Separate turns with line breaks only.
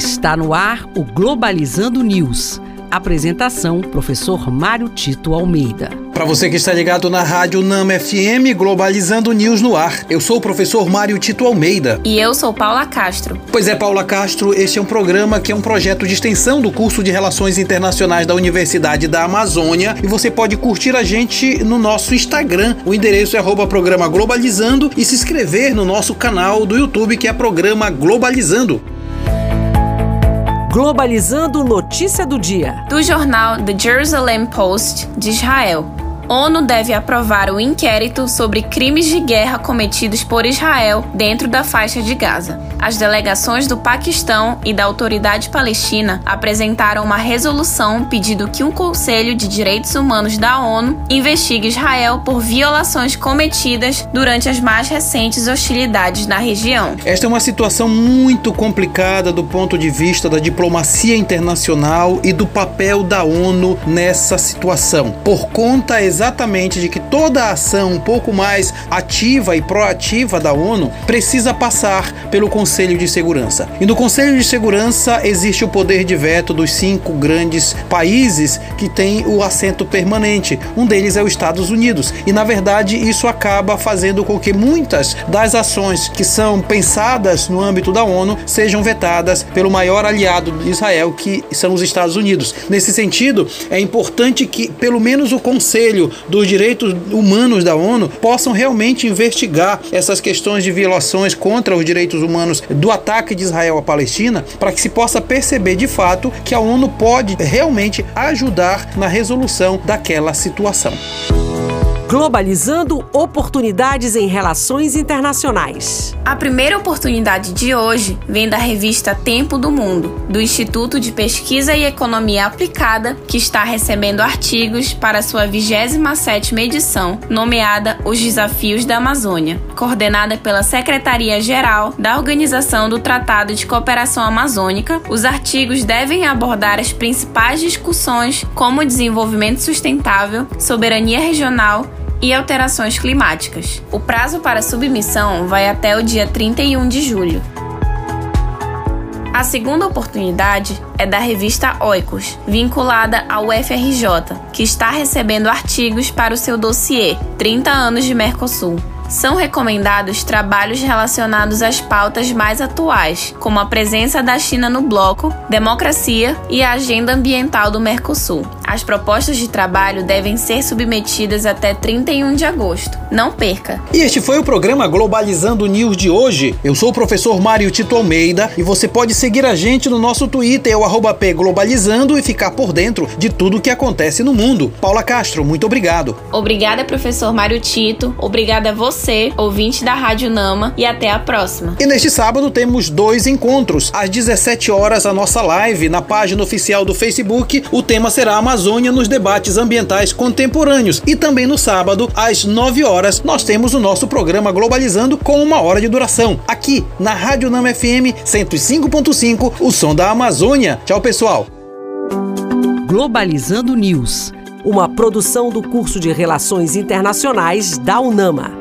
Está no ar o Globalizando News. Apresentação: Professor Mário Tito Almeida.
Para você que está ligado na Rádio Nama FM, Globalizando News no ar. Eu sou o professor Mário Tito Almeida.
E eu sou Paula Castro.
Pois é, Paula Castro, este é um programa que é um projeto de extensão do curso de Relações Internacionais da Universidade da Amazônia e você pode curtir a gente no nosso Instagram. O endereço é arroba programa Globalizando e se inscrever no nosso canal do YouTube que é Programa Globalizando.
Globalizando notícia do dia.
Do jornal The Jerusalem Post de Israel. ONU deve aprovar o inquérito sobre crimes de guerra cometidos por Israel dentro da faixa de Gaza. As delegações do Paquistão e da Autoridade Palestina apresentaram uma resolução pedindo que um Conselho de Direitos Humanos da ONU investigue Israel por violações cometidas durante as mais recentes hostilidades na região.
Esta é uma situação muito complicada do ponto de vista da diplomacia internacional e do papel da ONU nessa situação. Por conta exatamente de que toda a ação um pouco mais ativa e proativa da ONU precisa passar pelo Conselho de Segurança. E no Conselho de Segurança existe o poder de veto dos cinco grandes países que têm o assento permanente. Um deles é os Estados Unidos. E na verdade isso acaba fazendo com que muitas das ações que são pensadas no âmbito da ONU sejam vetadas pelo maior aliado de Israel, que são os Estados Unidos. Nesse sentido, é importante que pelo menos o Conselho dos Direitos Humanos da ONU possam realmente investigar essas questões de violações contra os direitos humanos do ataque de Israel à Palestina, para que se possa perceber de fato que a ONU pode realmente ajudar na resolução daquela situação.
Globalizando oportunidades em relações internacionais.
A primeira oportunidade de hoje vem da revista Tempo do Mundo, do Instituto de Pesquisa e Economia Aplicada, que está recebendo artigos para sua 27ª edição, nomeada Os Desafios da Amazônia, coordenada pela Secretaria-Geral da Organização do Tratado de Cooperação Amazônica. Os artigos devem abordar as principais discussões como desenvolvimento sustentável, soberania regional e alterações climáticas. O prazo para submissão vai até o dia 31 de julho. A segunda oportunidade é da revista Oikos, vinculada ao UFRJ, que está recebendo artigos para o seu dossiê 30 anos de Mercosul são recomendados trabalhos relacionados às pautas mais atuais, como a presença da China no bloco, democracia e a agenda ambiental do Mercosul. As propostas de trabalho devem ser submetidas até 31 de agosto. Não perca!
E este foi o programa Globalizando News de hoje. Eu sou o professor Mário Tito Almeida e você pode seguir a gente no nosso Twitter, o arroba P Globalizando, e ficar por dentro de tudo o que acontece no mundo. Paula Castro, muito obrigado.
Obrigada, professor Mário Tito. Obrigada a você, ouvinte da Rádio Nama, e até a próxima.
E neste sábado temos dois encontros. Às 17 horas, a nossa live na página oficial do Facebook. O tema será Amazônia Amazônia nos debates ambientais contemporâneos. E também no sábado, às 9 horas, nós temos o nosso programa Globalizando com uma hora de duração. Aqui na Rádio Nama FM 105.5, o som da Amazônia. Tchau, pessoal.
Globalizando News, uma produção do curso de Relações Internacionais da UNAMA.